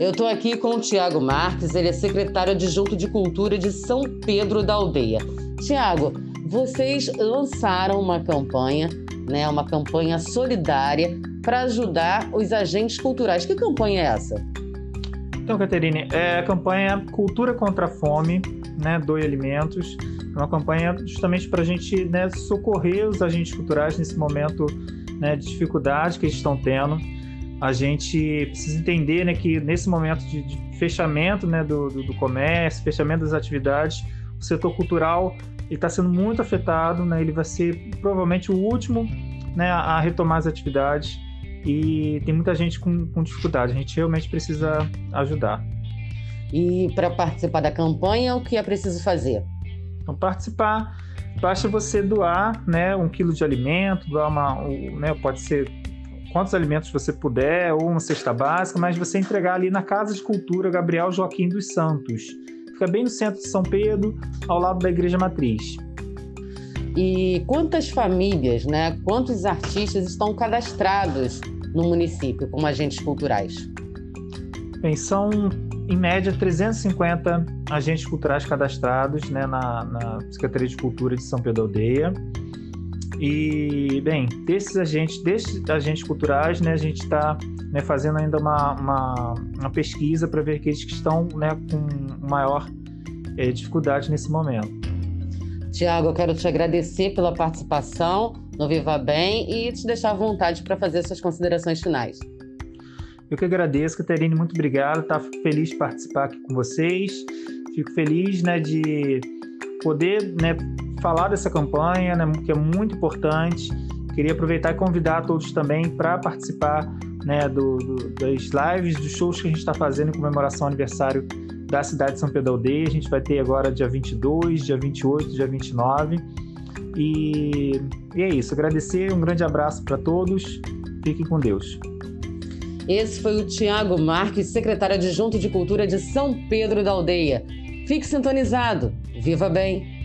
Eu estou aqui com o Tiago Marques, ele é secretário adjunto de Cultura de São Pedro da Aldeia. Tiago, vocês lançaram uma campanha, né, uma campanha solidária para ajudar os agentes culturais. Que campanha é essa? Então, Caterine, é a campanha Cultura contra a Fome, né, Doe Alimentos. É uma campanha justamente para a gente né, socorrer os agentes culturais nesse momento né, de dificuldade que eles estão tendo a gente precisa entender né, que nesse momento de, de fechamento né, do, do, do, comércio, fechamento das atividades, o setor cultural está sendo muito afetado, né, ele vai ser provavelmente o último né, a retomar as atividades e tem muita gente com, com dificuldade, a gente realmente precisa ajudar. E para participar da campanha, o que é preciso fazer? Então, participar, basta você doar né, um quilo de alimento, doar uma, né, pode ser quantos alimentos você puder, ou uma cesta básica, mas você entregar ali na Casa de Cultura Gabriel Joaquim dos Santos. Fica bem no centro de São Pedro, ao lado da Igreja Matriz. E quantas famílias, né, quantos artistas estão cadastrados no município como agentes culturais? Bem, são em média 350 agentes culturais cadastrados né, na, na Secretaria de Cultura de São Pedro Aldeia. E, bem, desses agentes, desses agentes culturais, né, a gente está né, fazendo ainda uma, uma, uma pesquisa para ver aqueles que estão né, com maior é, dificuldade nesse momento. Tiago, eu quero te agradecer pela participação no Viva Bem e te deixar à vontade para fazer suas considerações finais. Eu que agradeço, Caterine, muito obrigado. Tá feliz de participar aqui com vocês. Fico feliz né, de poder né, falar dessa campanha, né, que é muito importante. Queria aproveitar e convidar todos também para participar né, do, do, das lives, dos shows que a gente está fazendo em comemoração ao aniversário da cidade de São Pedro Aldeia. A gente vai ter agora dia 22, dia 28, dia 29. E, e é isso. Agradecer, um grande abraço para todos. Fiquem com Deus. Esse foi o Tiago Marques, secretário adjunto de Cultura de São Pedro da Aldeia. Fique sintonizado. Viva bem!